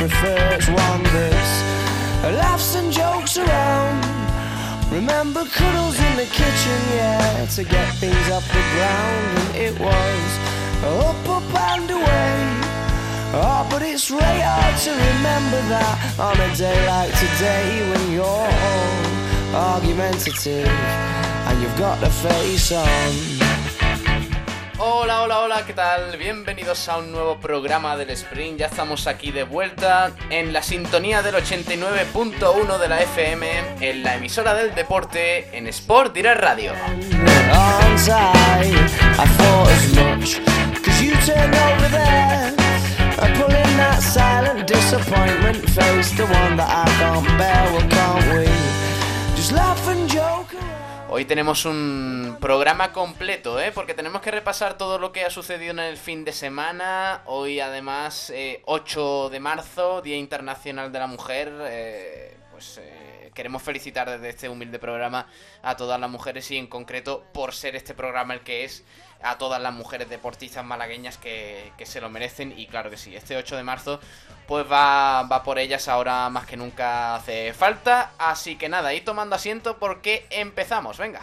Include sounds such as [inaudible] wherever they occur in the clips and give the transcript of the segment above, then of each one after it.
I much prefer. It's one that's laughs and jokes around. Remember cuddles in the kitchen, yeah, to get things off the ground, and it was up, up and away. Oh, but it's really hard to remember that on a day like today when you're all argumentative and you've got the face on. Hola, hola, hola, ¿qué tal? Bienvenidos a un nuevo programa del Sprint. Ya estamos aquí de vuelta en la sintonía del 89.1 de la FM, en la emisora del deporte, en Sport Direct Radio. Hoy tenemos un programa completo, ¿eh? Porque tenemos que repasar todo lo que ha sucedido en el fin de semana. Hoy, además, eh, 8 de marzo, Día Internacional de la Mujer. eh, pues eh, queremos felicitar desde este humilde programa a todas las mujeres y, en concreto, por ser este programa el que es, a todas las mujeres deportistas malagueñas que, que se lo merecen. Y claro que sí, este 8 de marzo, pues va, va por ellas ahora más que nunca hace falta. Así que nada, ahí tomando asiento porque empezamos, venga.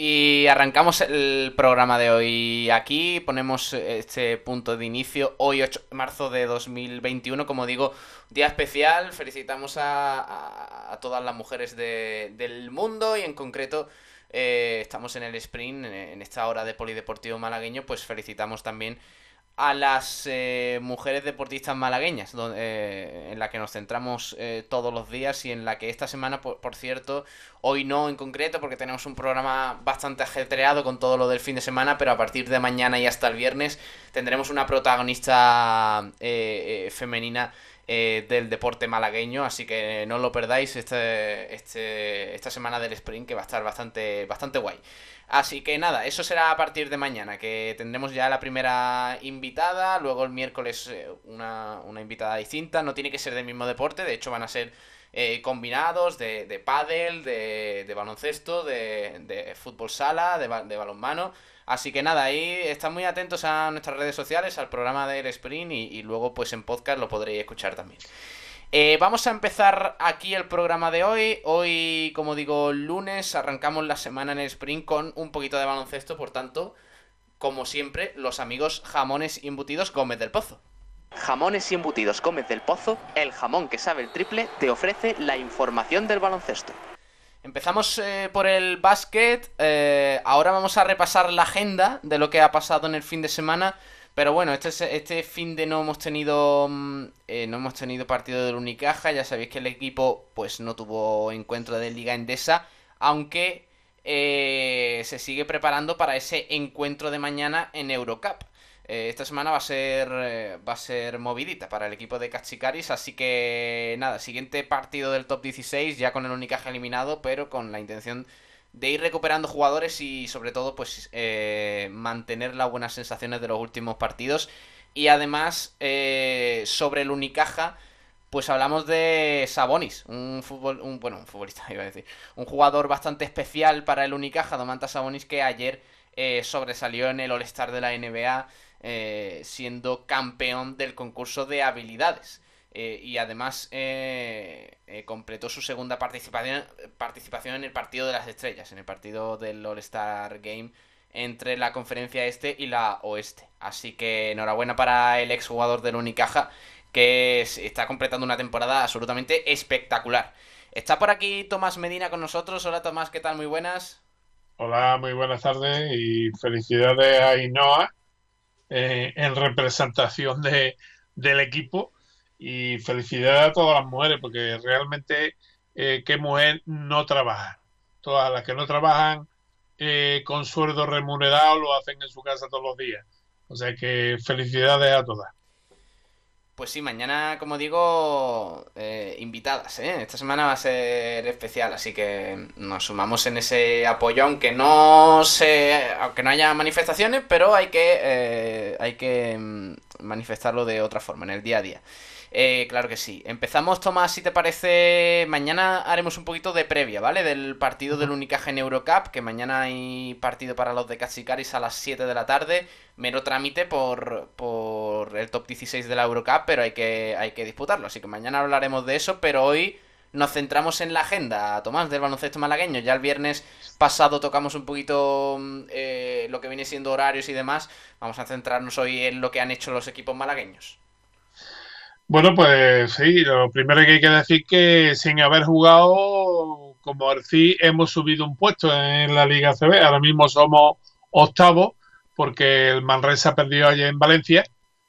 Y arrancamos el programa de hoy. Aquí, ponemos este punto de inicio, hoy 8 de marzo de 2021, como digo, día especial, felicitamos a, todas las mujeres de- del mundo y en concreto eh, estamos en el sprint, en esta hora de polideportivo malagueño, pues felicitamos también a las eh, mujeres deportistas malagueñas, don- eh, en la que nos centramos eh, todos los días y en la que esta semana, por, por cierto, hoy no en concreto, porque tenemos un programa bastante ajetreado con todo lo del fin de semana, pero a partir de mañana y hasta el viernes tendremos una protagonista eh, eh, femenina eh, del deporte malagueño, así que no lo perdáis este, este, esta semana del sprint que va a estar bastante, bastante guay. Así que nada, eso será a partir de mañana, que tendremos ya la primera invitada, luego el miércoles eh, una, una invitada distinta, no tiene que ser del mismo deporte, de hecho van a ser eh, combinados de, de pádel, de, de baloncesto, de, de fútbol sala, de, de balonmano. Así que nada, ahí están muy atentos a nuestras redes sociales, al programa del Sprint y, y luego pues en podcast lo podréis escuchar también. Eh, vamos a empezar aquí el programa de hoy. Hoy, como digo, lunes, arrancamos la semana en el sprint con un poquito de baloncesto, por tanto, como siempre, los amigos jamones y embutidos Gómez del Pozo. Jamones y embutidos Gómez del Pozo, el jamón que sabe el triple, te ofrece la información del baloncesto. Empezamos eh, por el básquet. eh, ahora vamos a repasar la agenda de lo que ha pasado en el fin de semana. Pero bueno, este, es- este fin de no hemos tenido mm, eh, no hemos tenido partido del Unicaja. Ya sabéis que el equipo pues no tuvo encuentro de Liga Endesa, aunque eh, se sigue preparando para ese encuentro de mañana en Eurocup. Eh, esta semana va a ser eh, va a ser movidita para el equipo de Cachicaris, así que nada, siguiente partido del top 16 ya con el Unicaja eliminado, pero con la intención de ir recuperando jugadores y sobre todo pues eh, mantener las buenas sensaciones de los últimos partidos. Y además eh, sobre el Unicaja pues hablamos de Sabonis, un fútbol, bueno, un futbolista [laughs] iba a decir, un jugador bastante especial para el Unicaja, Domantas Sabonis que ayer sobresalió en el All-Star de la NBA eh, siendo campeón del concurso de habilidades. Eh, y además eh, completó su segunda participación, participación en el partido de las estrellas, en el partido del All-Star Game entre la conferencia este y la oeste. Así que enhorabuena para el exjugador del Unicaja que está completando una temporada absolutamente espectacular. Está por aquí Tomás Medina con nosotros. Hola Tomás, ¿qué tal? Muy buenas. Hola, muy buenas tardes y felicidades a Inoa eh, en representación de, del equipo y felicidades a todas las mujeres porque realmente eh, qué mujer no trabaja. Todas las que no trabajan eh, con sueldo remunerado lo hacen en su casa todos los días. O sea que felicidades a todas. Pues sí, mañana, como digo, eh, invitadas, ¿eh? Esta semana va a ser especial, así que nos sumamos en ese apoyo, aunque no se, aunque no haya manifestaciones, pero hay que, eh, hay que mm, manifestarlo de otra forma, en el día a día. Eh, claro que sí. Empezamos, Tomás, si te parece. Mañana haremos un poquito de previa, ¿vale? Del partido del Unicaja en Eurocup, que mañana hay partido para los de Cachicaris a las 7 de la tarde. Mero trámite por, por el top 16 de la Eurocup, pero hay que, hay que disputarlo. Así que mañana hablaremos de eso, pero hoy nos centramos en la agenda, Tomás, del baloncesto malagueño. Ya el viernes pasado tocamos un poquito mm, eh, lo que viene siendo horarios y demás. Vamos a centrarnos hoy en lo que han hecho los equipos malagueños. Bueno, pues sí, lo primero que hay que decir que sin haber jugado como Arcí hemos subido un puesto en la Liga CB. Ahora mismo somos octavos porque el Manresa perdió ayer en Valencia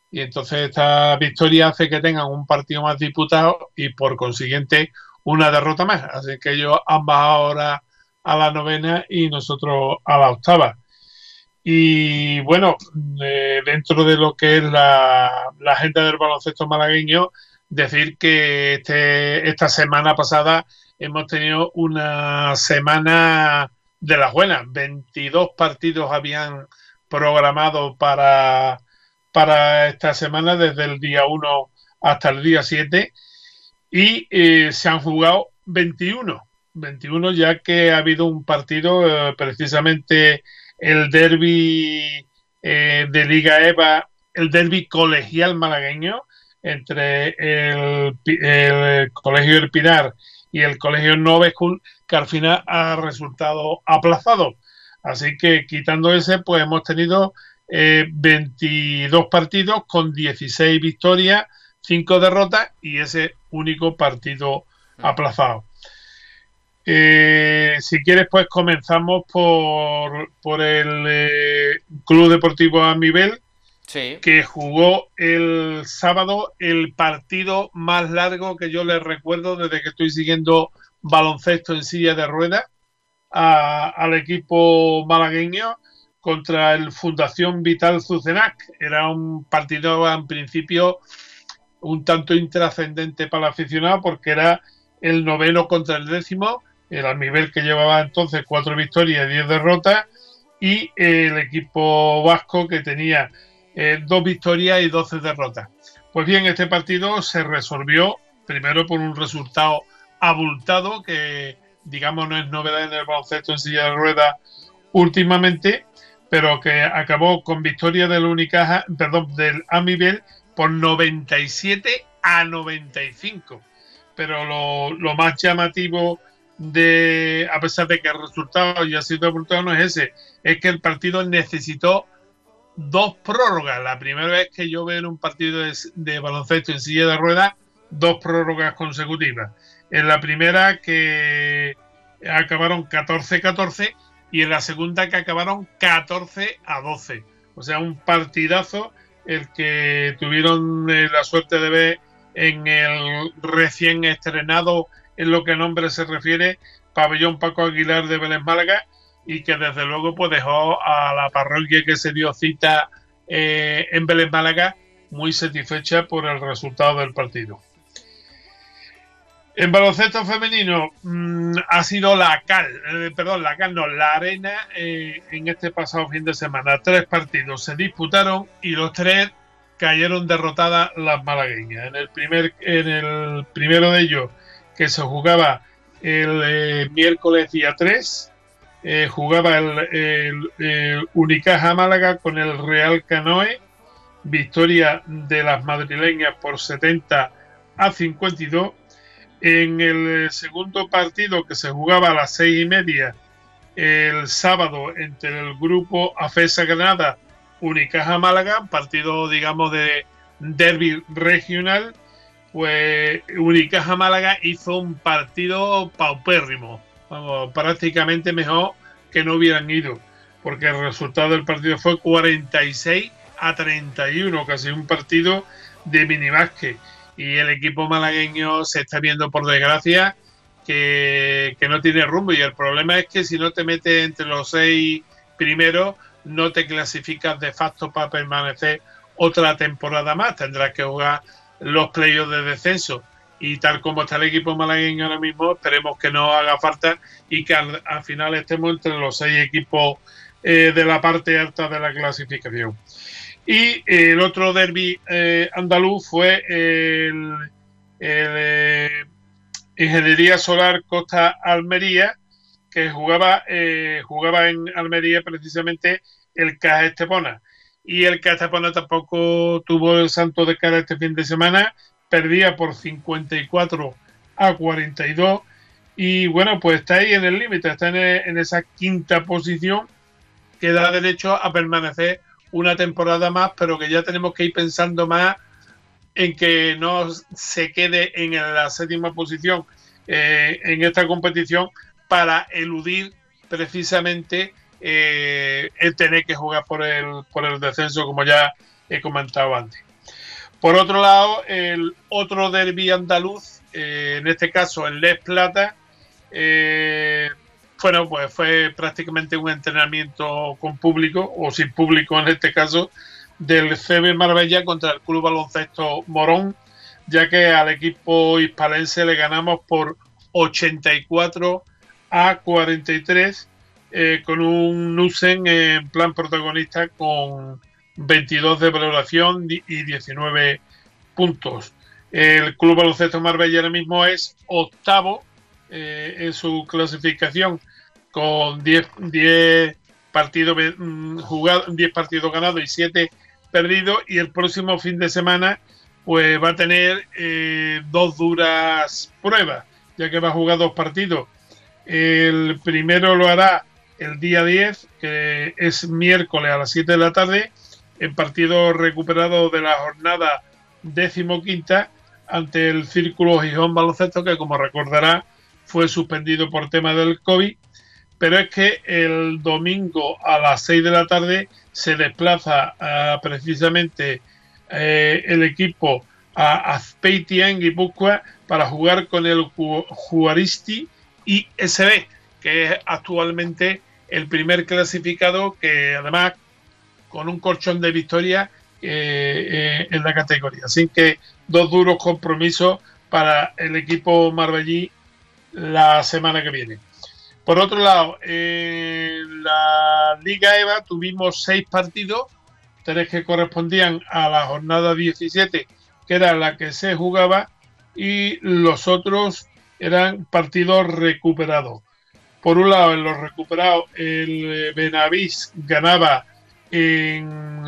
y entonces esta victoria hace que tengan un partido más disputado y por consiguiente una derrota más. Así que ellos han bajado ahora a la novena y nosotros a la octava. Y bueno, eh, dentro de lo que es la, la, agenda del baloncesto malagueño, decir que este, esta semana pasada hemos tenido una semana de las buenas. 22 partidos habían programado para, para esta semana, desde el día 1 hasta el día 7, y eh, se han jugado 21. 21 ya que ha habido un partido eh, precisamente el derby eh, de Liga EVA, el derby colegial malagueño entre el, Colegio del Pinar y el Colegio Nove School, que al final ha resultado aplazado. Así que quitando ese, pues hemos tenido 22 eh, partidos con 16 victorias, 5 derrotas y ese único partido aplazado. Eh, si quieres, pues comenzamos por, por el eh, Club Deportivo Amibel, que jugó el sábado el partido más largo que yo le recuerdo desde que estoy siguiendo baloncesto en silla de ruedas al equipo malagueño contra el Fundación Vital Zucenac. Era un partido en principio un tanto intrascendente para el aficionado porque era el noveno contra el décimo el nivel que llevaba entonces cuatro victorias y diez derrotas, y el equipo vasco que tenía eh, dos victorias y doce derrotas. Pues bien, este partido se resolvió primero por un resultado abultado, que digamos no es novedad en el baloncesto en silla de ruedas últimamente, pero que acabó con victoria del Unicaja, perdón, del Amibel por 97 a 95. Pero lo más llamativo de, a pesar de que el resultado ya ha sido apuntado, no es ese, es que el partido necesitó dos prórrogas. La primera vez que yo veo en un partido de, baloncesto en silla de ruedas, dos prórrogas consecutivas. En la primera que acabaron 14-14 y en la segunda que acabaron 14 a 12. O sea, un partidazo el que tuvieron eh, la suerte de ver en el recién estrenado en lo que nombre se refiere, Pabellón Paco Aguilar de Vélez Málaga, y que desde luego pues dejó a la parroquia que se dio cita eh, en Vélez Málaga muy satisfecha por el resultado del partido. En baloncesto femenino mm, ha sido la cal, eh, perdón, la cal no, la arena eh, en este pasado fin de semana. Tres partidos se disputaron y los tres cayeron derrotadas las malagueñas. En el primer, en el primero de ellos que se jugaba el eh, miércoles día 3. Eh, jugaba el, Unicaja Málaga con el Real Canoe. Victoria de las madrileñas por 70 a 52. En el segundo partido que se jugaba a las seis y media el sábado entre el grupo AFESA Granada Unicaja Málaga, partido digamos de derby regional, pues Unicaja Málaga hizo un partido paupérrimo, prácticamente mejor que no hubieran ido, porque el resultado del partido fue 46 a 31, casi un partido de minibásquet. Y el equipo malagueño se está viendo, por desgracia, que, que no tiene rumbo. Y el problema es que si no te metes entre los seis primeros, no te clasificas de facto para permanecer otra temporada más. Tendrás que jugar los playoffs de descenso. Y tal como está el equipo malagueño ahora mismo, esperemos que no haga falta y que al, final estemos entre los seis equipos eh, de la parte alta de la clasificación. Y el otro derby eh, andaluz fue el, eh, Ingeniería Solar Costa Almería, que jugaba, eh, jugaba en Almería precisamente el Caja Estepona. Y el Caja Estepona tampoco tuvo el santo de cara este fin de semana, perdía por 54 a 42. Y bueno, pues está ahí en el límite, está en, en esa quinta posición que da derecho a permanecer una temporada más, pero que ya tenemos que ir pensando más en que no se quede en la séptima posición eh, en esta competición para eludir precisamente eh, el tener que jugar por el, por el descenso, como ya he comentado antes. Por otro lado, el otro derby andaluz, eh, en este caso el Les Plata, bueno, pues fue prácticamente un entrenamiento con público, o sin público en este caso, del CB Marbella contra el Club Baloncesto Morón, ya que al equipo hispalense le ganamos por 84 a 43, eh, con un Nusen en plan protagonista con 22 de valoración y 19 puntos. El Club Baloncesto Marbella ahora mismo es octavo eh, en su clasificación con 10, 10 partidos mm, jugados, 10 partidos ganados y 7 perdidos y el próximo fin de semana pues va a tener eh, dos duras pruebas, ya que va a jugar dos partidos. El primero lo hará el día 10, que es miércoles a las 7 de la tarde, en partido recuperado de la jornada decimoquinta ante el Círculo Gijón Baloncesto, que como recordará fue suspendido por tema del COVID, pero es que el domingo a las 6 de la tarde se desplaza precisamente eh, el equipo a Azpeitia en Guipúzcoa para jugar con el Juaristi ISB, que es actualmente el primer clasificado que además con un colchón de victoria eh, eh, en la categoría. Así que dos duros compromisos para el equipo marbellí la semana que viene. Por otro lado, en la Liga EVA tuvimos seis partidos, tres que correspondían a la jornada 17, que era la que se jugaba, y los otros eran partidos recuperados. Por un lado, en los recuperados, el Benavís ganaba en,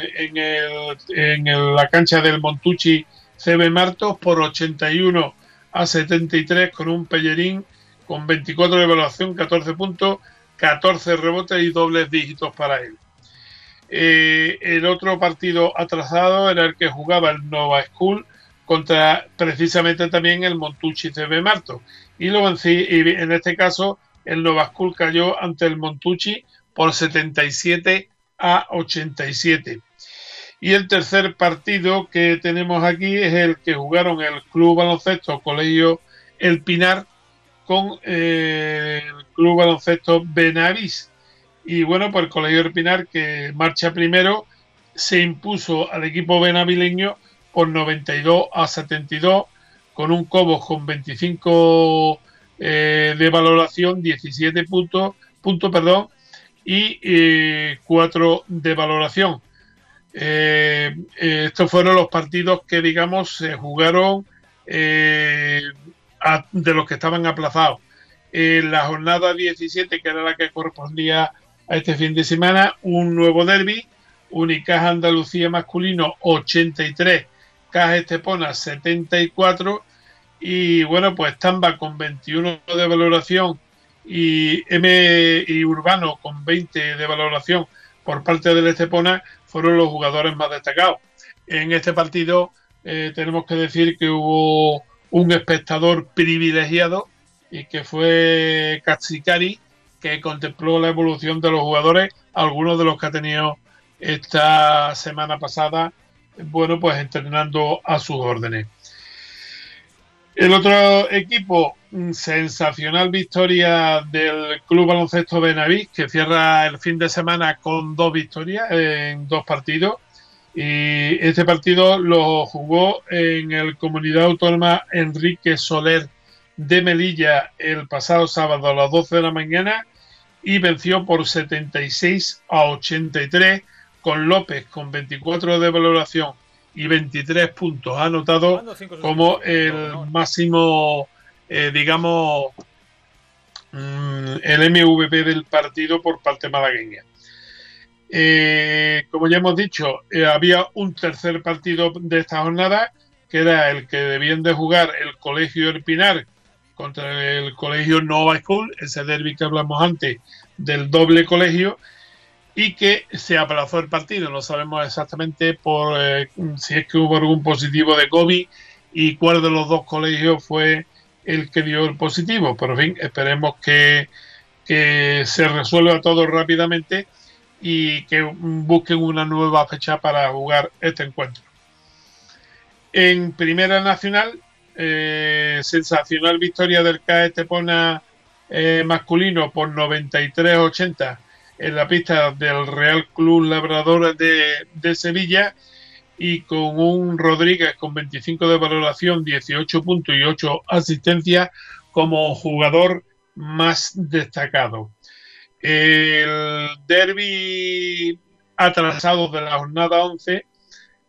la cancha del Montucci CB Martos por 81 a 73 con un Pellerín con 24 de evaluación, 14 puntos, 14 rebotes y dobles dígitos para él. Eh, el otro partido atrasado era el que jugaba el Nova School contra precisamente también el Montucci CB Marto. Y, luego en este caso el Nova School cayó ante el Montucci por 77 a 87. Y el tercer partido que tenemos aquí es el que jugaron el Club Baloncesto Colegio El Pinar con eh, el Club Baloncesto Benavís. Y bueno, pues el Colegio Pinar, que marcha primero, se impuso al equipo benavileño por 92 a 72, con un Cobos con 25 eh, de valoración, 17 puntos, punto, perdón, y 4 eh, de valoración. estos fueron los partidos que, digamos, se jugaron de los que estaban aplazados. La jornada 17, que era la que correspondía a este fin de semana, un nuevo derby, Unicaja Andalucía masculino 83, Caja Estepona 74 y bueno, pues Tamba con 21 de valoración y M y Urbano con 20 de valoración por parte del Estepona fueron los jugadores más destacados. En este partido eh, tenemos que decir que hubo un espectador privilegiado y que fue Katsukari, que contempló la evolución de los jugadores, algunos de los que ha tenido esta semana pasada, bueno, pues entrenando a sus órdenes. El otro equipo, sensacional victoria del Club Baloncesto Benavís, que cierra el fin de semana con dos victorias en dos partidos. Y este partido lo jugó en el Comunidad Autónoma Enrique Soler de Melilla el pasado sábado a las 12 de la mañana y venció por 76 a 83 con López con 24 de valoración y 23 puntos anotados como el máximo, eh, digamos, mm, el MVP del partido por parte malagueña. Eh, como ya hemos dicho, eh, había un tercer partido de esta jornada, que era el que debían de jugar el Colegio Erpinar contra el Colegio Nova School, ese derby que hablamos antes del doble colegio, y que se aplazó el partido. No sabemos exactamente por eh, si es que hubo algún positivo de COVID y cuál de los dos colegios fue el que dio el positivo. Pero en fin, esperemos que, se resuelva todo rápidamente y que busquen una nueva fecha para jugar este encuentro. En Primera Nacional, eh, sensacional victoria del CAE Tepona eh, masculino por 93-80 en la pista del Real Club Labrador de, Sevilla y con un Rodríguez con 25 de valoración, 18 puntos y 8 asistencias como jugador más destacado. El derby atrasado de la jornada 11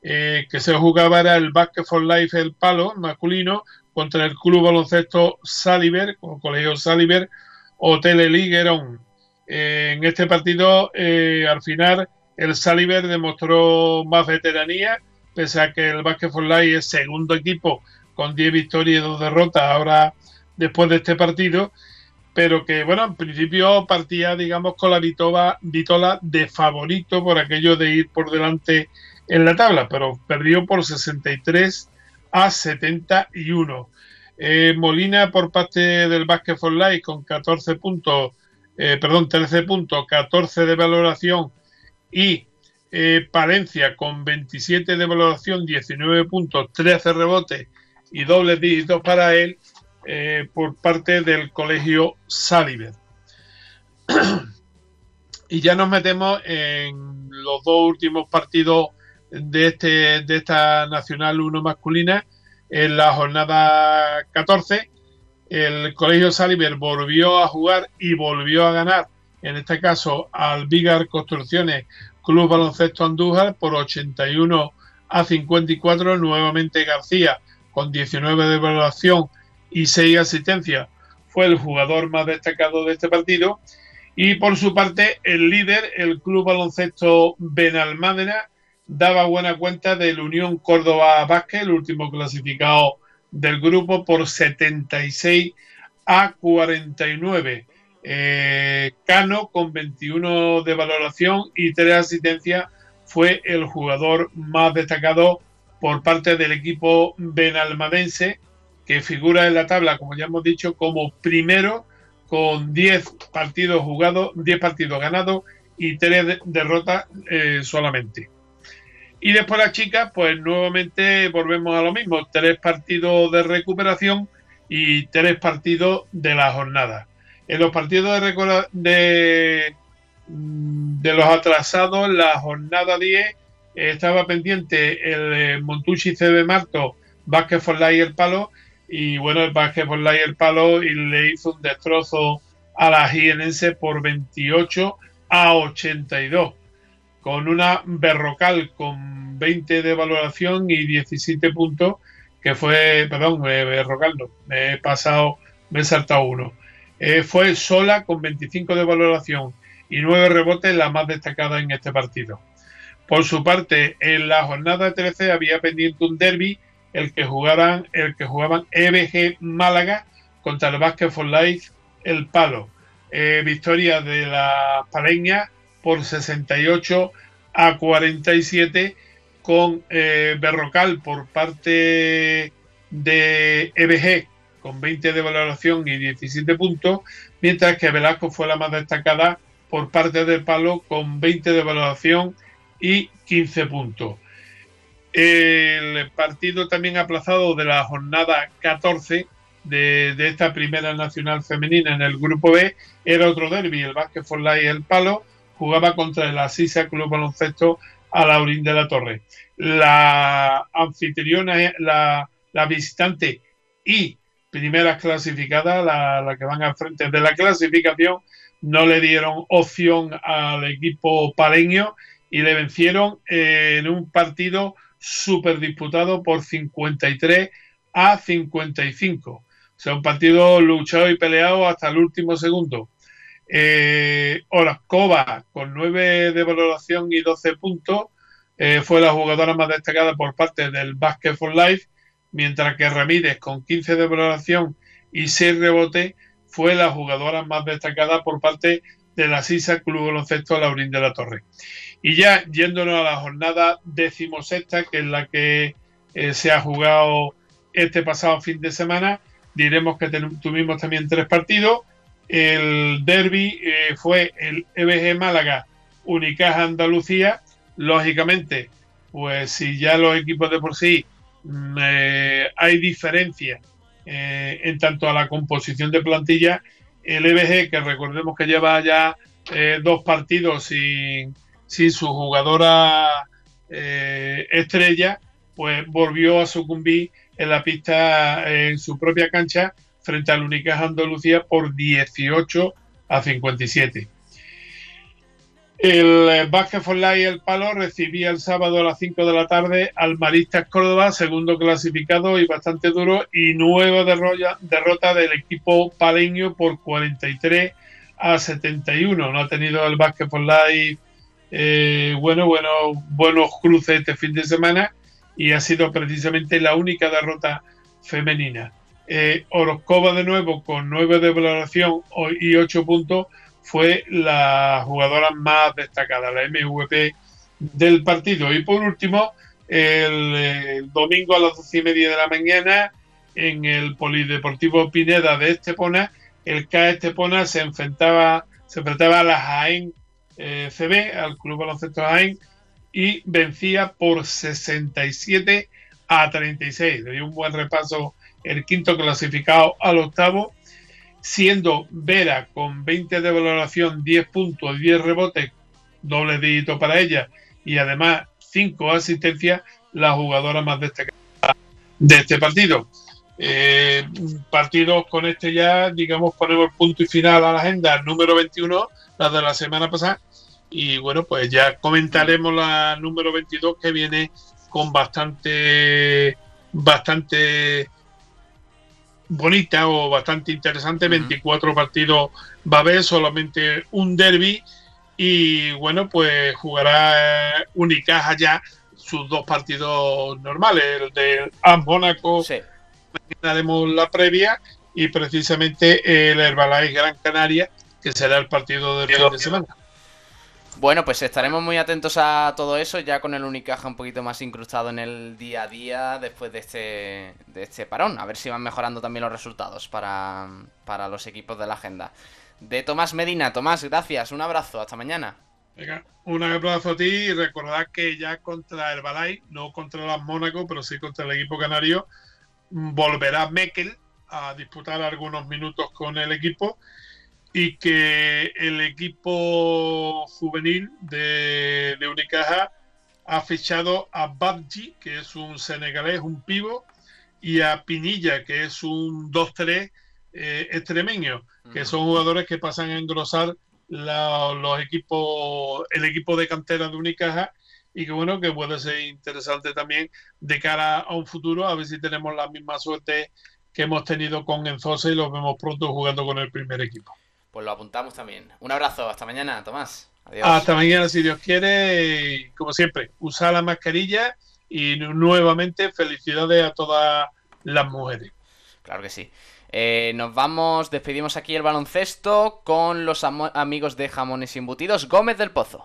eh, que se jugaba era el Basket for Life El Palo masculino contra el Club Baloncesto Saliver, o Colegio Saliver, Hotel Liguerón. En este partido, eh, al final, el Saliver demostró más veteranía, pese a que el Basket for Life es segundo equipo con 10 victorias y 2 derrotas ahora después de este partido pero que bueno, en principio partía, digamos, con la vitola, vitola de favorito por aquello de ir por delante en la tabla, pero perdió por 63 a 71. Eh, Molina por parte del Basket for Life con 14 puntos, eh, perdón, 13 puntos, 14 de valoración y eh, Palencia con 27 de valoración, 19 puntos, 13 rebotes y dobles dígitos para él eh, por parte del colegio Saliver. [clears throat] y ya nos metemos en los dos últimos partidos de, este, de esta Nacional 1 masculina. En la jornada 14, el colegio Saliver volvió a jugar y volvió a ganar, en este caso al Vigar Construcciones Club Baloncesto Andújar por 81 a 54. Nuevamente García con 19 de evaluación y seis asistencias. Fue el jugador más destacado de este partido. Y por su parte, el líder, el Club Baloncesto Benalmádena, daba buena cuenta del Unión Córdoba Vázquez, el último clasificado del grupo, por 76 a 49. Eh, Cano, con 21 de valoración y 3 asistencias, fue el jugador más destacado por parte del equipo benalmadense que figura en la tabla, como ya hemos dicho, como primero con 10 partidos jugados, 10 partidos ganados y 3 derrotas eh, solamente. Y después las chicas, pues nuevamente volvemos a lo mismo, tres partidos de recuperación y tres partidos de la jornada. En los partidos de, de, los atrasados, la jornada 10 estaba pendiente el eh, Montucci CB Marto, Vázquez Forlay y el Palo, y bueno, el por y el palo y le hizo un destrozo a la jienense por 28 a 82 con una Berrocal con 20 de valoración y 17 puntos que fue, perdón, Berrocal no, me he pasado, me he saltado uno. Eh, fue sola con 25 de valoración y 9 rebotes la más destacada en este partido. Por su parte, en la jornada 13 había pendiente un derby el que jugaran, el que jugaban EBG Málaga contra el Basket for Life El Palo. Eh, victoria de la Paleña por 68 a 47 con eh, Berrocal por parte de EBG con 20 de valoración y 17 puntos, mientras que Velasco fue la más destacada por parte del Palo con 20 de valoración y 15 puntos. El partido también aplazado de la jornada 14 de, esta primera nacional femenina en el grupo B era otro derby, el Vázquez y el Palo, jugaba contra el Asisa Club Baloncesto a Laurín de la Torre. La anfitriona, la, la visitante y primeras clasificadas, la, que van al frente de la clasificación, no le dieron opción al equipo paleño y le vencieron en un partido súper disputado por 53 a 55. O sea, un partido luchado y peleado hasta el último segundo. Eh, con 9 de valoración y 12 puntos, eh, fue la jugadora más destacada por parte del Basket for Life mientras que Ramírez, con 15 de valoración y 6 rebotes, fue la jugadora más destacada por parte de la SISA Club Baloncesto Laurín de la Torre. Y ya yéndonos a la jornada decimosexta, que es la que eh, se ha jugado este pasado fin de semana, diremos que tuvimos también tres partidos. El derby eh, fue el EBG Málaga, Unicaja Andalucía. Lógicamente, pues si ya los equipos de por sí Mm, eh, hay diferencia eh, en tanto a la composición de plantilla. El EBG, que recordemos que lleva ya dos partidos sin, sin su jugadora estrella, pues volvió a sucumbir en la pista en su propia cancha frente al Unicaja Andalucía por 18 a 57. El eh, Basket for Life El Palo recibía el sábado a las 5 de la tarde al Maristas Córdoba, segundo clasificado y bastante duro, y nueva derrota, del equipo paleño por 43 a 71. No ha tenido el Basket for Life eh, bueno, bueno, buenos cruces este fin de semana y ha sido precisamente la única derrota femenina. Eh, Orozcova de nuevo con 9 de valoración y 8 puntos fue la jugadora más destacada, la MVP del partido. Y por último, el, domingo a las doce y media de la mañana, en el Polideportivo Pineda de Estepona, el K Estepona se enfrentaba, se enfrentaba a la Jaén eh, CB, al Club Baloncesto Jaén, y vencía por 67 a 36. Le dio un buen repaso el quinto clasificado al octavo siendo Vera con 20 de valoración, 10 puntos, 10 rebotes, doble dígito para ella y además 5 asistencias, la jugadora más destacada de este partido. Eh, partidos con este ya, digamos, ponemos punto y final a la agenda número 21, la de la semana pasada. Y bueno, pues ya comentaremos la número 22 que viene con bastante, bastante bonita o bastante interesante. 24 partidos va a haber, solamente un derby. Y bueno, pues jugará eh, Unicaja ya sus dos partidos normales, el de Mónaco. Sí. Haremos la previa y precisamente el Herbalife Gran Canaria, que será el partido del fin de semana. Bueno, pues estaremos muy atentos a todo eso, ya con el Unicaja un poquito más incrustado en el día a día después de este, de este parón. A ver si van mejorando también los resultados para, para los equipos de la agenda. De Tomás Medina, Tomás, gracias, un abrazo, hasta mañana. Venga, un abrazo a ti y recordad que ya contra el Balay, no contra las Mónaco, pero sí contra el equipo canario, volverá Mekel a disputar algunos minutos con el equipo y que el equipo juvenil de, Unicaja ha fichado a Babji, que es un senegalés, un pivo, y a Pinilla, que es un 2-3 eh, extremeño, que son jugadores que pasan a engrosar los equipos, el equipo de cantera de Unicaja y que bueno, que puede ser interesante también de cara a un futuro, a ver si tenemos la misma suerte que hemos tenido con Enzosa y los vemos pronto jugando con el primer equipo pues lo apuntamos también. Un abrazo, hasta mañana, Tomás. Adiós. Hasta mañana, si Dios quiere. como siempre, usa la mascarilla y nuevamente felicidades a todas las mujeres. Claro que sí. Eh, nos vamos, despedimos aquí el baloncesto con los amigos de Jamones y Embutidos, Gómez del Pozo.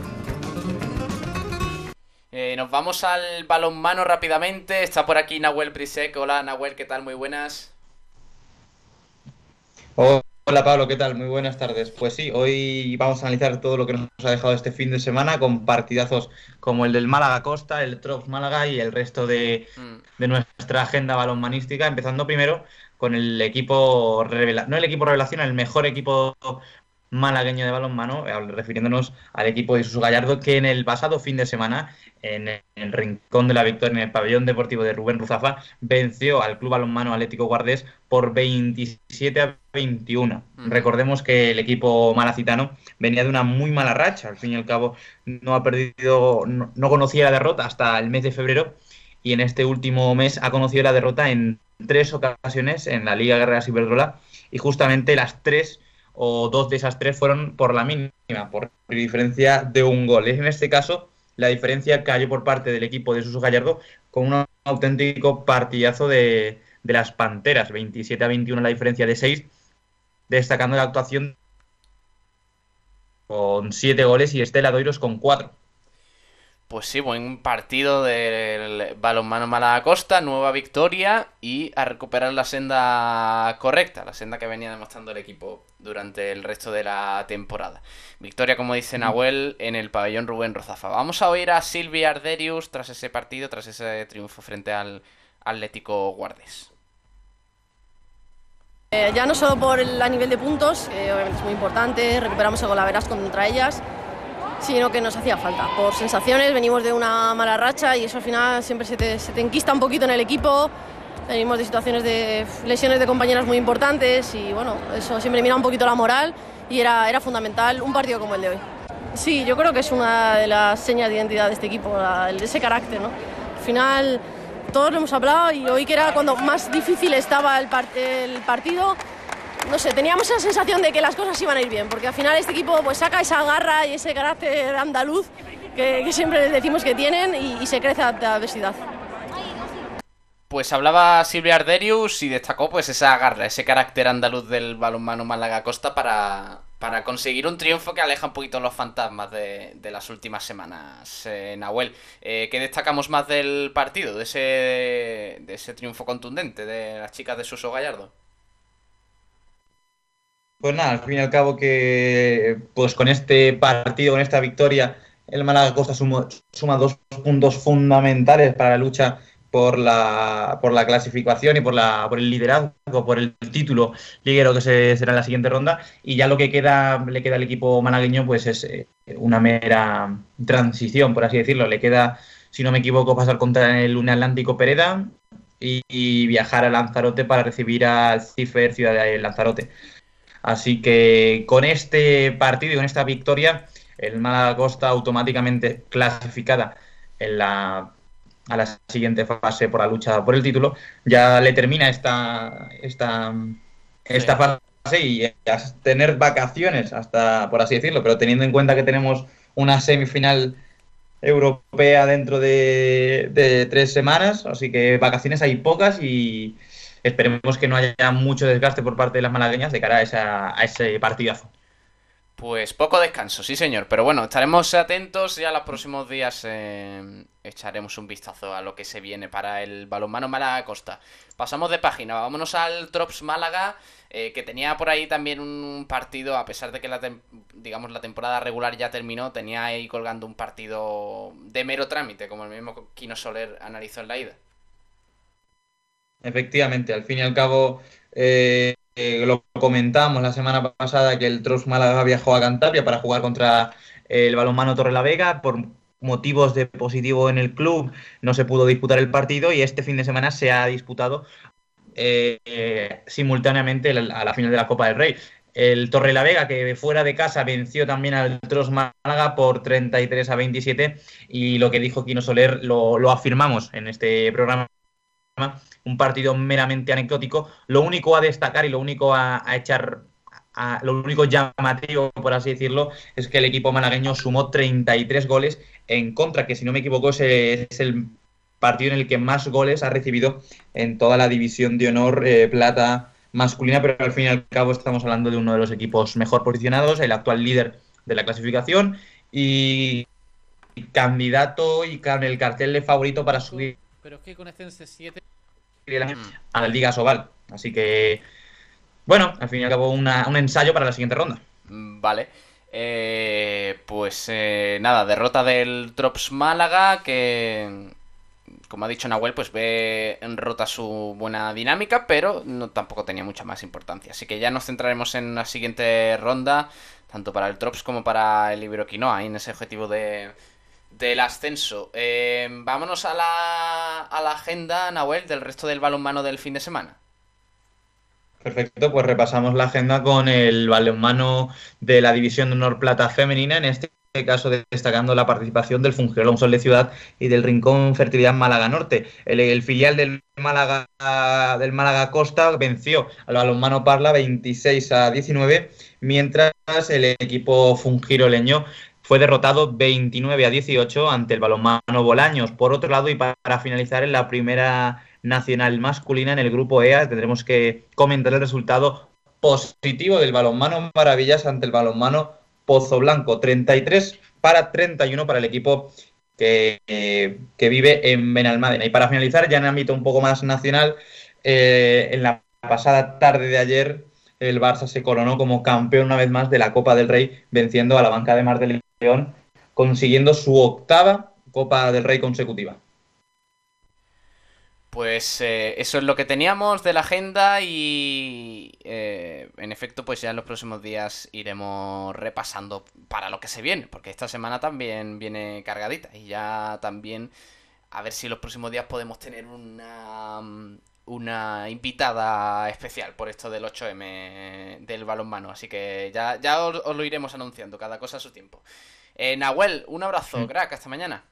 Eh, nos vamos al balonmano rápidamente. Está por aquí Nahuel Brisek. Hola Nahuel, ¿qué tal? Muy buenas. Hola Pablo, ¿qué tal? Muy buenas tardes. Pues sí, hoy vamos a analizar todo lo que nos ha dejado este fin de semana con partidazos como el del Málaga Costa, el Trops Málaga y el resto de, mm. de nuestra agenda balonmanística, empezando primero con el equipo revelación, no el equipo revelación, el mejor equipo malagueño de balonmano, eh, refiriéndonos al equipo de Jesús Gallardo, que en el pasado fin de semana, en el rincón de la victoria, en el pabellón deportivo de Rubén Ruzafa, venció al Club Balonmano Atlético Guardés por 27 a 21. Recordemos que el equipo malacitano venía de una muy mala racha, al fin y al cabo no ha perdido, no, no conocía la derrota hasta el mes de febrero y en este último mes ha conocido la derrota en tres ocasiones en la Liga Guerrera Ciberdrola y justamente las tres o dos de esas tres fueron por la mínima, por diferencia de un gol. En este caso, la diferencia cayó por parte del equipo de Suso Gallardo con un auténtico partidazo de, de las Panteras, 27 a 21 la diferencia de 6, destacando la actuación con 7 goles y Estela Doiros con 4. Pues sí, buen partido del balonmano Málaga Costa, nueva victoria y a recuperar la senda correcta, la senda que venía demostrando el equipo durante el resto de la temporada. Victoria, como dice Nahuel, en el pabellón Rubén Rozafa. Vamos a oír a Silvia Arderius tras ese partido, tras ese triunfo frente al Atlético Guardes. Eh, ya no solo por el, a nivel de puntos, que obviamente es muy importante, recuperamos el golaveras contra ellas, sino que nos hacía falta. Por sensaciones, venimos de una mala racha y eso al final siempre se te, se te enquista un poquito en el equipo. Venimos de situaciones de lesiones de compañeras muy importantes y bueno, eso siempre mira un poquito la moral y era, era fundamental un partido como el de hoy. Sí, yo creo que es una de las señas de identidad de este equipo, de ese carácter. ¿no? Al final todos lo hemos hablado y hoy que era cuando más difícil estaba el, el partido, no sé, teníamos esa sensación de que las cosas iban a ir bien, porque al final este equipo pues saca esa garra y ese carácter andaluz que, siempre decimos que tienen y, se crece a la adversidad. Pues hablaba Silvia Arderius y destacó pues esa garra, ese carácter andaluz del balonmano Málaga Costa para, para conseguir un triunfo que aleja un poquito los fantasmas de, las últimas semanas. Eh, Nahuel, eh, ¿qué destacamos más del partido, de ese, de ese triunfo contundente de las chicas de Suso Gallardo? Pues nada, al fin y al cabo que pues con este partido, con esta victoria, el Málaga Costa suma, dos puntos fundamentales para la lucha por la, por la clasificación y por, la, por el liderazgo, por el título liguero que se, será en la siguiente ronda. Y ya lo que queda, le queda al equipo malagueño pues es eh, una mera transición, por así decirlo. Le queda, si no me equivoco, pasar contra el Atlántico Pereda y, y, viajar a Lanzarote para recibir al Cifer Ciudad de Lanzarote. Así que con este partido y con esta victoria, el Málaga Costa automáticamente clasificada en la, a la siguiente fase por la lucha por el título, ya le termina esta, esta, esta fase y a tener vacaciones hasta, por así decirlo, pero teniendo en cuenta que tenemos una semifinal europea dentro de, de tres semanas, así que vacaciones hay pocas y, esperemos que no haya mucho desgaste por parte de las malagueñas de cara a, ese partidazo. Pues poco descanso, sí señor. Pero bueno, estaremos atentos ya los próximos días. Eh, echaremos un vistazo a lo que se viene para el balonmano Málaga Costa. Pasamos de página, vámonos al Trops Málaga, eh, que tenía por ahí también un partido, a pesar de que la, digamos, la temporada regular ya terminó, tenía ahí colgando un partido de mero trámite, como el mismo Kino Soler analizó en la ida. Efectivamente, al fin y al cabo, eh, eh, lo comentamos la semana pasada que el Trost Málaga viajó a Cantabria para jugar contra el balonmano Torre la Vega por motivos de positivo en el club no se pudo disputar el partido y este fin de semana se ha disputado eh, simultáneamente a la final de la Copa del Rey. El Torre la Vega, que fuera de casa venció también al Tros Málaga por 33 a 27 y lo que dijo Quino Soler lo, afirmamos en este programa un partido meramente anecdótico. Lo único a destacar y lo único a, echar, lo único llamativo, por así decirlo, es que el equipo malagueño sumó 33 goles en contra, que si no me equivoco es el partido en el que más goles ha recibido en toda la división de honor eh, plata masculina, pero al fin y al cabo estamos hablando de uno de los equipos mejor posicionados, el actual líder de la clasificación y candidato y con el cartel de favorito para subir pero es que con este 7 a la Liga Sobal. Así que, bueno, al fin y al cabo un ensayo para la siguiente ronda. Mm, vale. Eh, pues eh, nada, derrota del Trops Málaga que como ha dicho Nahuel, pues ve en rota su buena dinámica, pero no tampoco tenía mucha más importancia. Así que ya nos centraremos en la siguiente ronda, tanto para el Trops como para el Iberoquinoa, en ese objetivo de, del ascenso. Eh, vámonos a la, a la agenda, Nahuel, del resto del balonmano del fin de semana. Perfecto, pues repasamos la agenda con el balonmano de la División de Honor Plata Femenina, en este caso destacando la participación del Fungiolón Sol de Ciudad y del Rincón Fertilidad Málaga Norte. El, filial del Málaga, del Málaga Costa venció al balonmano Parla 26 a 19, mientras el equipo fungiroleño fue derrotado 29 a 18 ante el balonmano Bolaños. Por otro lado, y para finalizar en la primera nacional masculina en el grupo EA, tendremos que comentar el resultado positivo del balonmano Maravillas ante el balonmano Pozo Blanco, 33 para 31 para el equipo que, vive en Benalmádena. Y para finalizar, ya en ámbito un poco más nacional, eh, en la pasada tarde de ayer el Barça se coronó como campeón una vez más de la Copa del Rey, venciendo a la banca de Mar del Consiguiendo su octava Copa del Rey consecutiva. Pues eh, eso es lo que teníamos de la agenda y eh, en efecto pues ya en los próximos días iremos repasando para lo que se viene, porque esta semana también viene cargadita y ya también a ver si los próximos días podemos tener una, una invitada especial por esto del 8M del balonmano, así que ya, ya os, lo iremos anunciando, cada cosa a su tiempo. Eh, Nahuel, un abrazo, mm. crack, hasta mañana.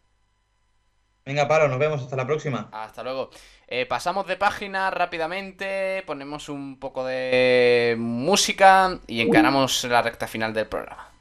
Venga, Paro, nos vemos. Hasta la próxima. Hasta luego. Eh, pasamos de página rápidamente, ponemos un poco de música y encaramos la recta final del programa.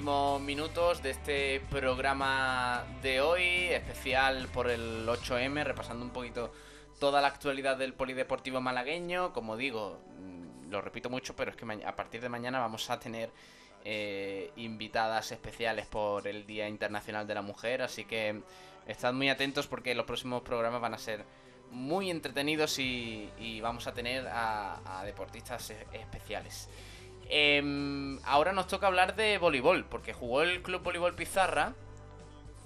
Minutos de este programa de hoy, especial por el 8M, repasando un poquito toda la actualidad del polideportivo malagueño. Como digo, mm, lo repito mucho, pero es que a partir de mañana vamos a tener eh, invitadas especiales por el Día Internacional de la Mujer, así que estad muy atentos porque los próximos programas van a ser muy entretenidos y, vamos a tener a deportistas e-, especiales. Em, ahora nos toca hablar de voleibol, porque jugó el Club Voleibol Pizarra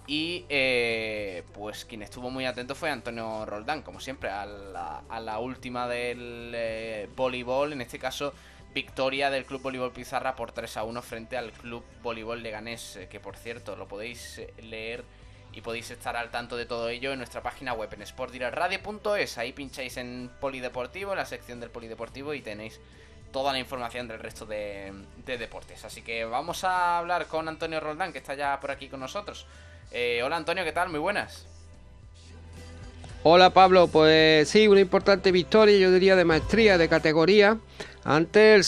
Y eh, pues quien estuvo muy atento fue Antonio Roldán, como siempre, a la, última del eh, voleibol, en este caso victoria del Club Voleibol Pizarra por 3 a 1 frente al Club Voleibol Leganés, que por cierto lo podéis leer y podéis estar al tanto de todo ello en nuestra página web en. Ahí pincháis en Polideportivo, en la sección del Polideportivo y tenéis toda la información del resto de, deportes. Así que vamos a hablar con Antonio Roldán, que está ya por aquí con nosotros. Eh, hola Antonio, ¿qué tal? Muy buenas. Hola Pablo, pues sí, una importante victoria, yo diría de maestría, de categoría, ante el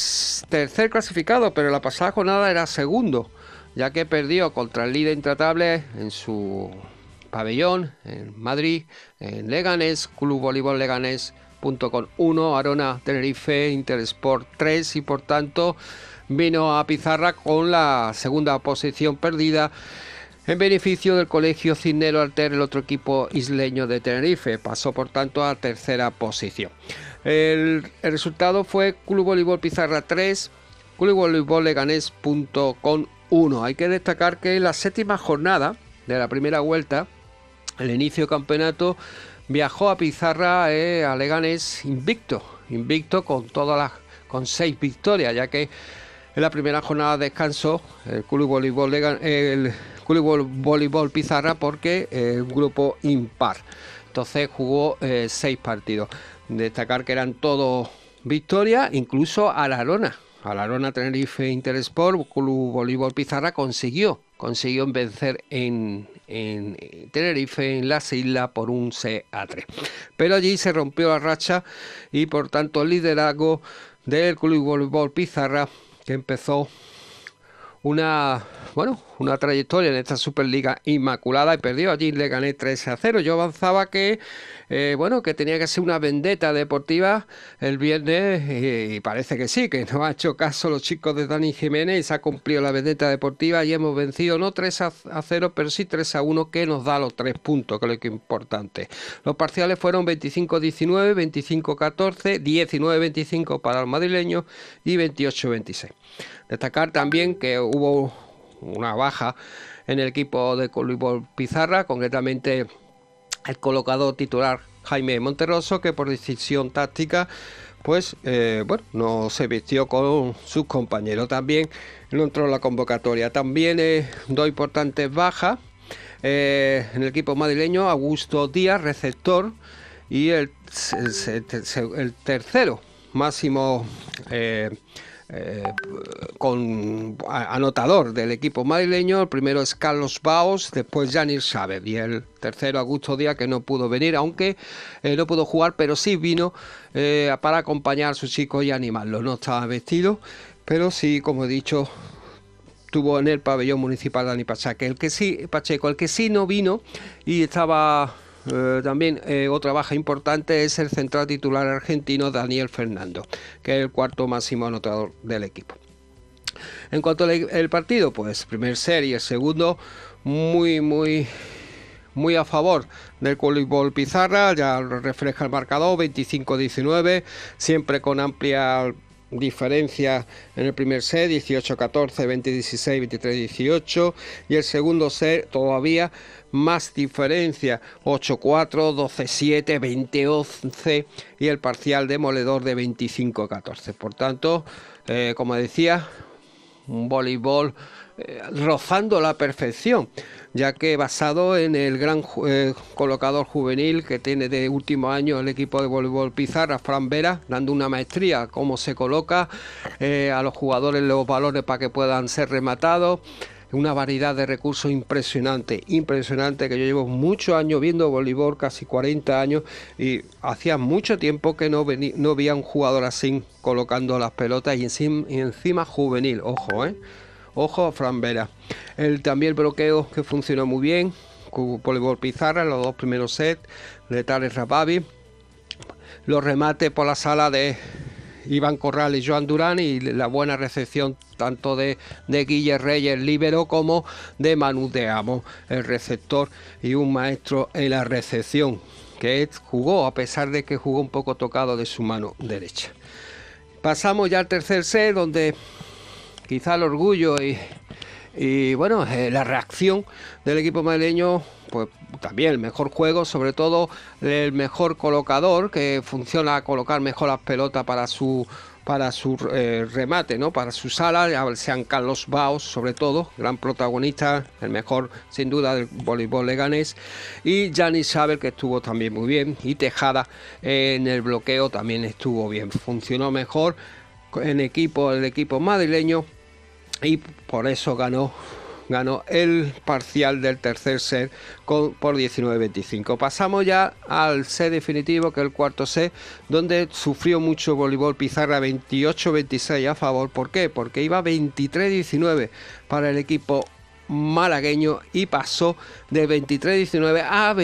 tercer clasificado, pero la pasada jornada era segundo ya que perdió contra el líder intratable en su pabellón en Madrid, en Leganés, Club Voleibol Leganés. Con 1, Arona Tenerife, Intersport 3 y por tanto vino a Pizarra con la segunda posición perdida en beneficio del Colegio Cisnero Alter, el otro equipo isleño de Tenerife. Pasó por tanto a tercera posición. El, resultado fue Club Voleibol Pizarra 3, Club Voleibol Leganés.com 1. Hay que destacar que en la séptima jornada de la primera vuelta, el inicio del campeonato, viajó a Pizarra eh, a Leganés invicto, invicto con todas las con seis victorias, ya que en la primera jornada de el Club Voleibol, el Club Voleibol Pizarra porque es un grupo impar. Entonces jugó eh, seis partidos. Destacar que eran todos victorias, incluso a la Arona, Alarona Tenerife Intersport, Club Voleibol Pizarra consiguió, consiguió vencer en, en Tenerife, en las islas, por un C a 3. Pero allí se rompió la racha y por tanto el liderazgo del Club Voleibol Pizarra, que empezó una bueno, una trayectoria en esta Superliga inmaculada y perdió. Allí le gané 3 a 0. Yo avanzaba que, eh, bueno, que tenía que ser una vendetta deportiva el viernes y, parece que sí, que no ha hecho caso los chicos de Dani Jiménez y se ha cumplido la vendetta deportiva y hemos vencido no 3 a 0, pero sí 3 a 1 que nos da los 3 puntos, que es lo que es importante. Los parciales fueron 25-19, 25-14, 19-25 para el madrileño y 28-26. Destacar también que hubo una baja en el equipo de Colibol Pizarra, concretamente el colocado titular Jaime Monterroso, que por decisión táctica pues eh, bueno, no se vistió con sus compañeros. También no entró en la convocatoria. También eh, dos importantes bajas eh, en el equipo madrileño, Augusto Díaz, receptor, y el, el tercero máximo eh, con anotador del equipo madrileño. El primero es Carlos Baos, después Janir Saber y el tercero Augusto Díaz que no pudo venir, aunque eh, no pudo jugar, pero sí vino eh, para acompañar a su chico y animarlo. No estaba vestido, pero sí, como he dicho, tuvo en el pabellón municipal Dani Pacheco. El que sí, Pacheco, el que sí no vino y estaba eh, también eh, otra baja importante es el central titular argentino Daniel Fernando, que es el cuarto máximo anotador del equipo. En cuanto al partido, pues primer set y el segundo muy muy muy a favor del voleibol Pizarra, ya refleja el marcador 25-19, siempre con amplia diferencia en el primer set 18-14, 20-16, 23-18 y el segundo set todavía más diferencia 8-4, 12-7, 20-11 y el parcial demoledor de 25-14. Por tanto, eh, como decía, un voleibol eh, rozando la perfección, ya que basado en el gran eh, colocador juvenil que tiene de último año el equipo de voleibol Pizarra, Fran Vera, dando una maestría cómo se coloca a los jugadores los valores para que puedan ser rematados una variedad de recursos impresionante, impresionante, que yo llevo muchos años viendo voleibol, casi 40 años, y hacía mucho tiempo que no, no veía un jugador así colocando las pelotas y encima, encima juvenil, ojo, ¿eh? Ojo, Fran Vera. El, también el bloqueo que funcionó muy bien, voleibol pizarra los dos primeros sets, letales Rapavi, los remates por la sala de Iván Corral y Joan Durán y la buena recepción tanto de, de Guille Reyes, líbero, como de Manu de Amo, el receptor y un maestro en la recepción, que jugó a pesar de que jugó un poco tocado de su mano derecha. Pasamos ya al tercer set, donde quizá el orgullo y, Y bueno, eh, la reacción del equipo madrileño, pues también el mejor juego, sobre todo el mejor colocador, que funciona a colocar mejor las pelotas para su para su eh, remate, ¿no? para su sala, sean Carlos Baos, sobre todo, gran protagonista, el mejor sin duda del voleibol leganés, y Janis Saber, que estuvo también muy bien, y Tejada en el bloqueo también estuvo bien, funcionó mejor en equipo, el equipo madrileño, y por eso ganó ganó el parcial del tercer set con, por 19-25. Pasamos ya al set definitivo, que es el cuarto set, donde sufrió mucho voleibol Pizarra 28-26 a favor. ¿Por qué? Porque iba 23-19 para el equipo malagueño y pasó de 23-19 a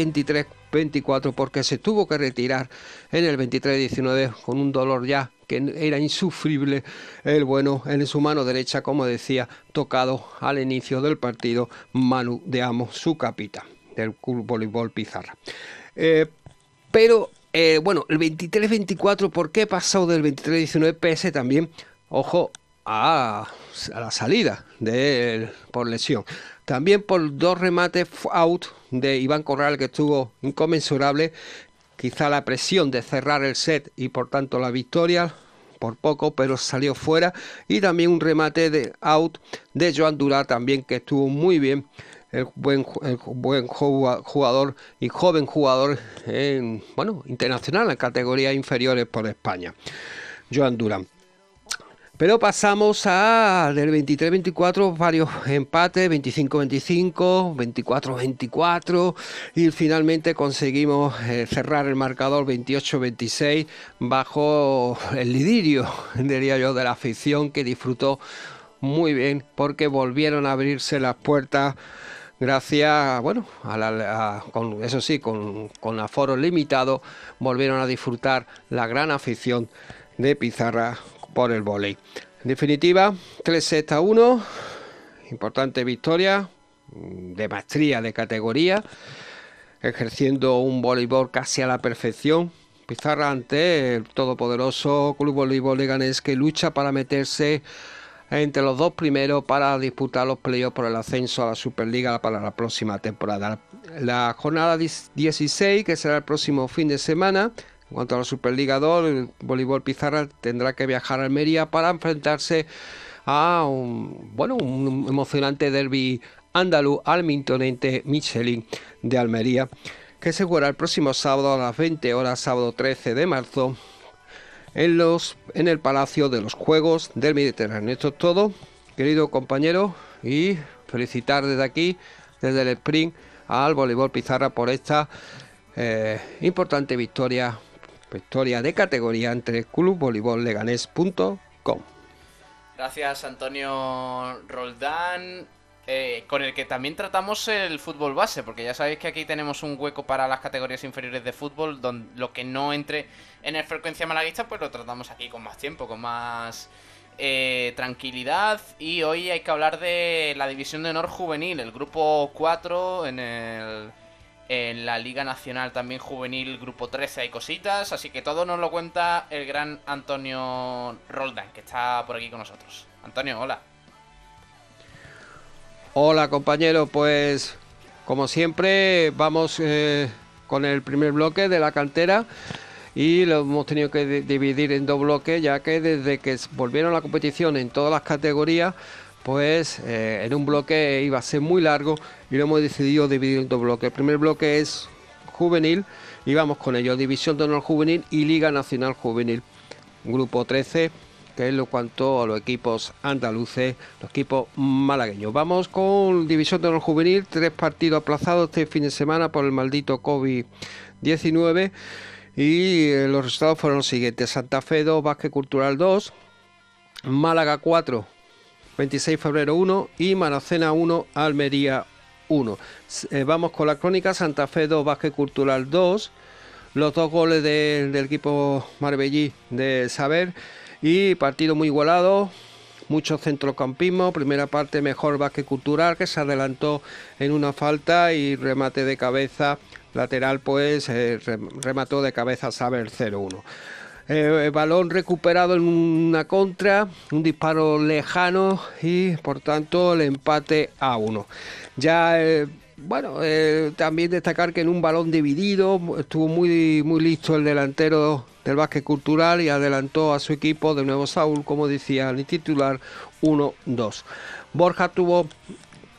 23-24 porque se tuvo que retirar en el 23-19 con un dolor ya que era insufrible el bueno en su mano derecha, como decía, tocado al inicio del partido Manu de Amo, su capitán del Club Voleibol Pizarra. Eh, pero eh, bueno, el 23-24, ¿por qué pasado del 23-19 PS también? Ojo a, la salida de, por lesión. También por dos remates out de Iván Corral que estuvo inconmensurable quizá la presión de cerrar el set y por tanto la victoria por poco, pero salió fuera. Y también un remate de out de Joan Durá también que estuvo muy bien. El buen, buen jugador y joven jugador en, bueno, internacional en categorías inferiores por España. Joan Durán. Pero pasamos a del 23-24, varios empates, 25-25, 24-24 y finalmente conseguimos eh, cerrar el marcador 28-26 bajo el lidirio, [laughs] diría yo, de la afición que disfrutó muy bien porque volvieron a abrirse las puertas gracias, bueno, a con, eso sí, con, con aforo limitado, volvieron a disfrutar la gran afición de Pizarra por el volei. En definitiva, 3 sets a 1, importante victoria mm, de maestría de categoría, ejerciendo un voleibol casi a la perfección. Pizarra ante el todopoderoso Club Voleibol Leganés que lucha para meterse entre los dos primeros para disputar los playoffs por el ascenso a la Superliga para la próxima temporada. La jornada 16, que será el próximo fin de semana, en cuanto a la Superliga 2, el voleibol Pizarra tendrá que viajar a Almería para enfrentarse a un, bueno, un emocionante derby andaluz al mintonente Michelin de Almería, que se jugará el próximo sábado a las 20 horas, sábado 13 de marzo, en, los, en el Palacio de los Juegos del Mediterráneo. Esto es todo, querido compañero, y felicitar desde aquí, desde el sprint, al voleibol Pizarra por esta eh, importante victoria victoria de categoría entre clubvoleibolleganés.com. Gracias Antonio Roldán, eh, con el que también tratamos el fútbol base, porque ya sabéis que aquí tenemos un hueco para las categorías inferiores de fútbol, donde lo que no entre en el frecuencia malaguista, pues lo tratamos aquí con más tiempo, con más eh, tranquilidad. Y hoy hay que hablar de la división de honor juvenil, el grupo 4 en el en la Liga Nacional también juvenil, grupo 13 hay cositas, así que todo nos lo cuenta el gran Antonio Roldán, que está por aquí con nosotros. Antonio, hola. Hola compañero, pues como siempre vamos eh, con el primer bloque de la cantera y lo hemos tenido que dividir en dos bloques ya que desde que volvieron a la competición en todas las categorías pues eh, en un bloque iba a ser muy largo y lo hemos decidido dividir en dos bloques. El primer bloque es juvenil y vamos con ello, División de Honor Juvenil y Liga Nacional Juvenil. Grupo 13, que es lo cuanto a los equipos andaluces, los equipos malagueños. Vamos con División de Honor Juvenil, tres partidos aplazados este fin de semana por el maldito COVID-19 y eh, los resultados fueron los siguientes. Santa Fe 2, Vázquez Cultural 2, Málaga 4, 26 de febrero 1 y Maracena 1, Almería 1. Eh, vamos con la crónica Santa Fe 2, Vázquez Cultural 2. Los dos goles del equipo marbellí de Saber y partido muy igualado. Mucho centrocampismo, primera parte mejor Vázquez Cultural que se adelantó en una falta y remate de cabeza lateral pues eh, remató de cabeza Saber 0-1. Eh, balón recuperado en una contra, un disparo lejano y por tanto el empate a uno. Ya eh, bueno, eh, también destacar que en un balón dividido estuvo muy, muy listo el delantero del básquet cultural y adelantó a su equipo de nuevo Saúl, como decía el titular, 1-2. Borja tuvo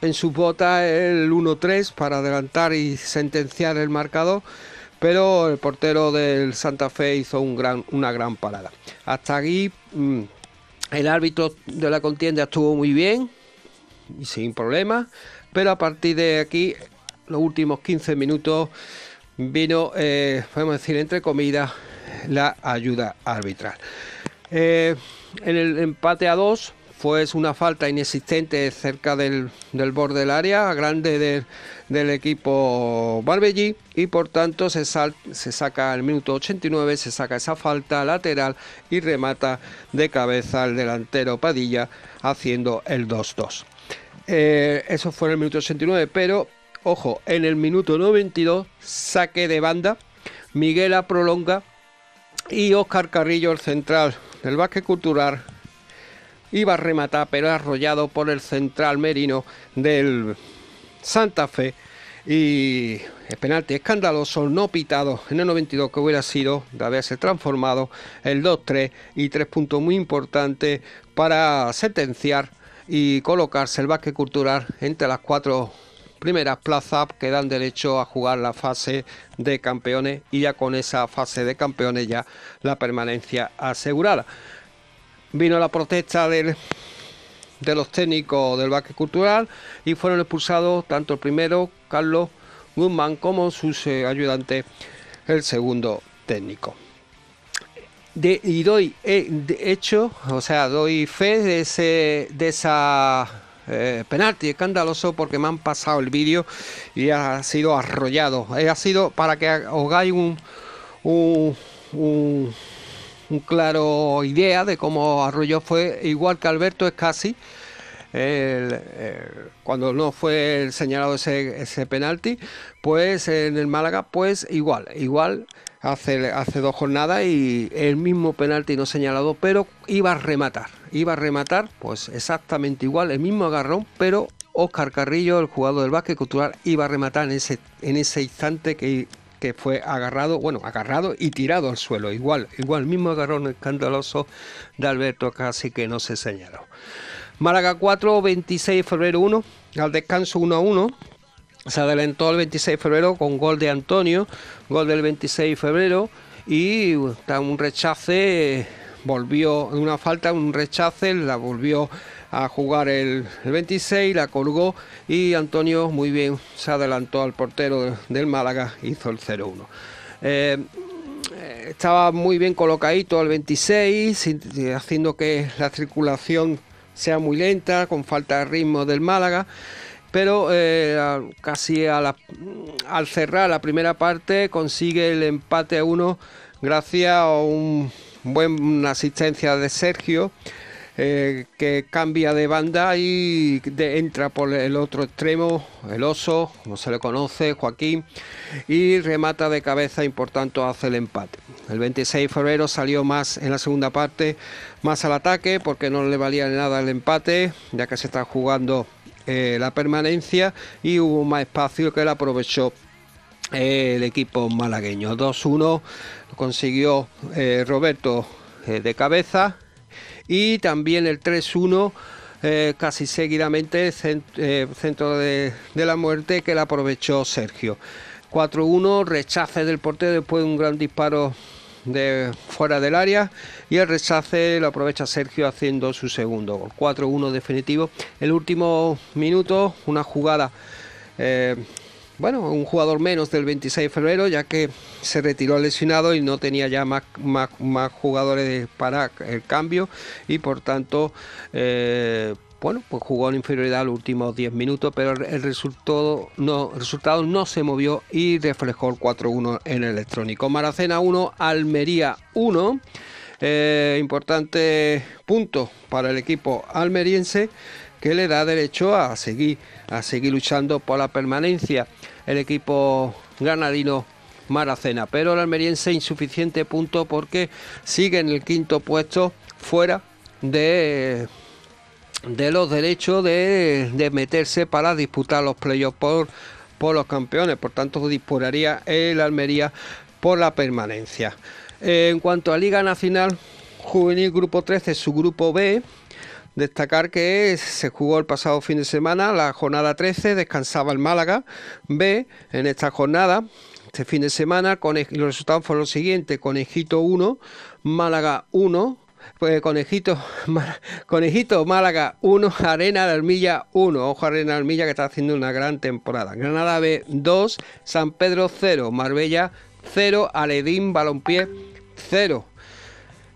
en su bota el 1-3 para adelantar y sentenciar el marcador pero el portero del Santa Fe hizo una gran parada. Hasta aquí mm, el árbitro de la contienda estuvo muy bien y sin problemas, pero a partir de aquí, los últimos 15 minutos, vino, eh, podemos decir, entre comidas, la ayuda arbitral. Eh, en el empate a dos fue una falta inexistente cerca del, borde del área, grande del, equipo Barbellí y por tanto se, se saca el minuto 89, se saca esa falta lateral y remata de cabeza el delantero Padilla haciendo el 2-2. Eh, eso fue en el minuto 89, pero ojo, en el minuto 92 saque de banda, Miguela prolonga y Oscar Carrillo, el central del básquet cultural, iba a rematar, pero arrollado por el central merino del Santa Fe. Y el penalti escandaloso, no pitado en el 92, que hubiera sido de haberse transformado el 2-3 y tres puntos muy importantes para sentenciar y colocarse el básquet cultural entre las cuatro primeras plazas que dan derecho a jugar la fase de campeones y ya con esa fase de campeones ya la permanencia asegurada vino la protesta de los técnicos del básquet cultural y fueron expulsados tanto el primero, Carlos Guzmán, como sus eh, ayudantes, el segundo técnico. y doy eh, hecho, o sea, doy fe de, ese, de esa eh, penalti escandaloso porque me han pasado el vídeo y ha sido arrollado. ha sido para que os hagáis un un claro idea de cómo Arroyo fue igual que Alberto es casi cuando no fue señalado ese, ese penalti, pues en el Málaga, pues igual, igual hace, hace dos jornadas y el mismo penalti no señalado, pero iba a rematar, iba a rematar, pues exactamente igual, el mismo agarrón, pero Oscar Carrillo, el jugador del básquet cultural, iba a rematar en ese, en ese instante que que fue agarrado, bueno, agarrado y tirado al suelo. Igual, igual, mismo agarrón escandaloso de Alberto casi que no se señaló. Málaga 4, 26 de febrero 1, al descanso 1 a 1. Se adelantó el 26 de febrero con gol de Antonio, gol del 26 de febrero y un rechace, volvió, una falta, un rechace, la volvió a jugar el, 26, la colgó y Antonio muy bien se adelantó al portero del Málaga, hizo el 0-1. Eh, estaba muy bien colocadito al 26, haciendo que la circulación sea muy lenta, con falta de ritmo del Málaga. Pero eh, casi al cerrar la primera parte consigue el empate a uno gracias a un buena asistencia de Sergio eh, que cambia de banda y entra por el otro extremo, el oso, como se le conoce, Joaquín, y remata de cabeza y por tanto hace el empate. El 26 de febrero salió más en la segunda parte, más al ataque, porque no le valía nada el empate, ya que se está jugando eh, la permanencia y hubo más espacio que él aprovechó el equipo malagueño. 2-1 consiguió Roberto de cabeza y también el 3-1 eh, casi seguidamente eh, centro de, la muerte que la aprovechó Sergio. 4-1, rechace del portero después de un gran disparo de fuera del área y el rechace lo aprovecha Sergio haciendo su segundo gol. 4-1 definitivo. El último minuto, una jugada eh, bueno, un jugador menos del 26 de febrero, ya que se retiró lesionado y no tenía ya más, más, jugadores para el cambio y por tanto, eh, bueno, pues jugó en inferioridad los últimos 10 minutos, pero el resultado no, resultado no se movió y reflejó el 4-1 en el electrónico. Maracena 1, Almería 1. Eh, importante punto para el equipo almeriense que le da derecho a seguir, a seguir luchando por la permanencia. El equipo granadino Maracena. Pero el almeriense insuficiente punto porque sigue en el quinto puesto fuera de de los derechos de, meterse para disputar los playoffs por, por los campeones. Por tanto, disputaría el Almería por la permanencia. en cuanto a Liga Nacional Juvenil Grupo 13, su grupo B, Destacar que se jugó el pasado fin de semana, la jornada 13, descansaba el Málaga B en esta jornada. Este fin de semana los resultados fueron los siguientes, Conejito 1, Málaga 1, pues Conejito, [laughs] Conejito Málaga 1, Arena de Almilla 1. Ojo Arena de Almilla que está haciendo una gran temporada. Granada B 2, San Pedro 0, Marbella 0, Aledín Balompié 0.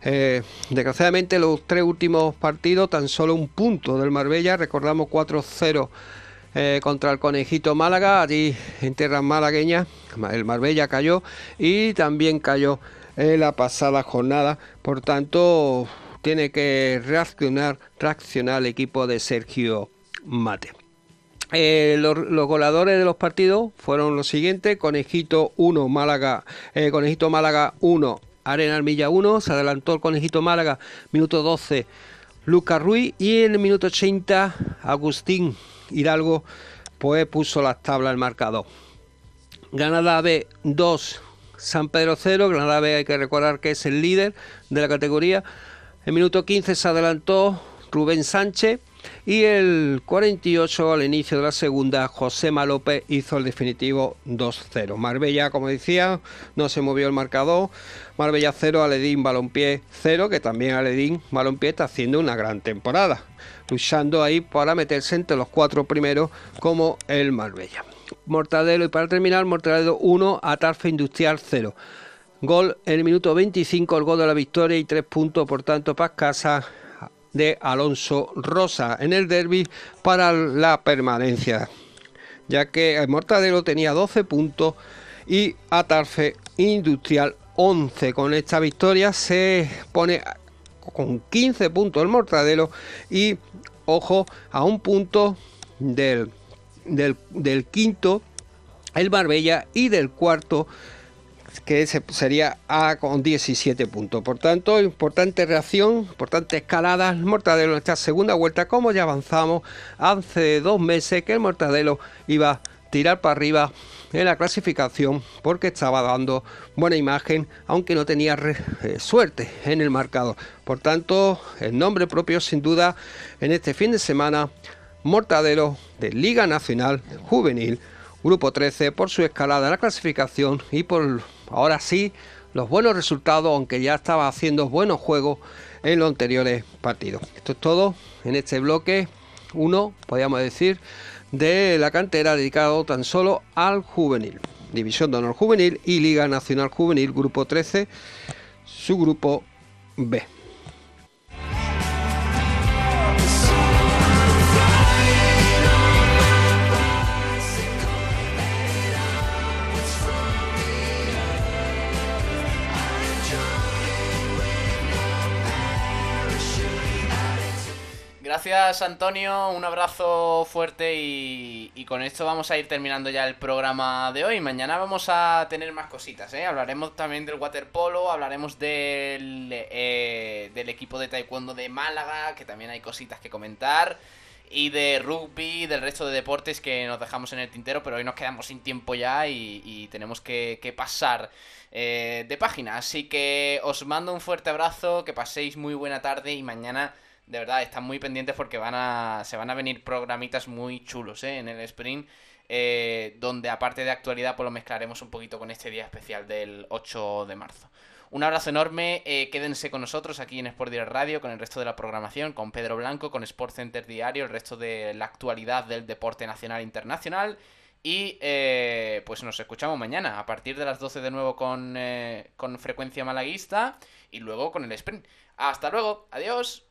Eh, desgraciadamente los tres últimos partidos tan solo un punto del Marbella, recordamos 4-0 eh, contra el Conejito Málaga, allí en tierras malagueñas, el Marbella cayó y también cayó en la pasada jornada. Por tanto, tiene que reaccionar, reaccionar el equipo de Sergio Mate. Eh, los, goleadores de los partidos fueron los siguientes: Conejito 1, Málaga, Conejito Málaga 1, Arena Armilla 1. Se adelantó el Conejito Málaga, minuto 12, Lucas Ruiz. Y en el minuto 80, Agustín Hidalgo, pues puso las tablas al marcador. Granada B 2, San Pedro 0, Granada B hay que recordar que es el líder de la categoría. En minuto 15 se adelantó Rubén Sánchez y el 48 al inicio de la segunda José López hizo el definitivo 2-0. Marbella, como decía, no se movió el marcador. Marbella 0, Aledín Balompié 0, que también Aledín Balompié está haciendo una gran temporada, luchando ahí para meterse entre los cuatro primeros como el Marbella. Mortadelo y para terminar, Mortadelo 1, Atarfe Industrial 0. Gol en el minuto 25, el gol de la victoria y tres puntos, por tanto, para casa de Alonso Rosa en el derby para la permanencia, ya que el Mortadelo tenía 12 puntos y Atarfe Industrial 11. Con esta victoria se pone con 15 puntos el Mortadelo y ojo a un punto del del, quinto, el Marbella, y del cuarto, que sería A con 17 puntos. Por tanto, importante reacción, importante escalada. El Mortadelo en esta segunda vuelta, como ya avanzamos hace dos meses, que el Mortadelo iba a tirar para arriba en la clasificación porque estaba dando buena imagen, aunque no tenía eh, suerte en el marcador. Por tanto, el nombre propio, sin duda, en este fin de semana Mortadelo de Liga Nacional Juvenil, Grupo 13, por su escalada en la clasificación y por ahora sí los buenos resultados, aunque ya estaba haciendo buenos juegos en los anteriores partidos. Esto es todo en este bloque, uno, podríamos decir, de la cantera dedicado tan solo al juvenil. División de Honor Juvenil y Liga Nacional Juvenil, Grupo 13, su grupo B. Gracias Antonio, un abrazo fuerte y, con esto vamos a ir terminando ya el programa de hoy. Mañana vamos a tener más cositas, ¿eh? hablaremos también del waterpolo, hablaremos del, eh, del equipo de taekwondo de Málaga, que también hay cositas que comentar, y de rugby, del resto de deportes que nos dejamos en el tintero, pero hoy nos quedamos sin tiempo ya y, tenemos que, pasar eh, de página. Así que os mando un fuerte abrazo, que paséis muy buena tarde y mañana de verdad, están muy pendientes porque van a, se van a venir programitas muy chulos ¿eh? en el sprint. Eh, donde aparte de actualidad pues lo mezclaremos un poquito con este día especial del 8 de marzo. Un abrazo enorme, eh, quédense con nosotros aquí en Sport Direct Radio, con el resto de la programación, con Pedro Blanco, con Sport Center Diario, el resto de la actualidad del deporte nacional e internacional. Y pues nos escuchamos mañana a partir de las 12 de nuevo con, con frecuencia malaguista y luego con el sprint. Hasta luego, adiós.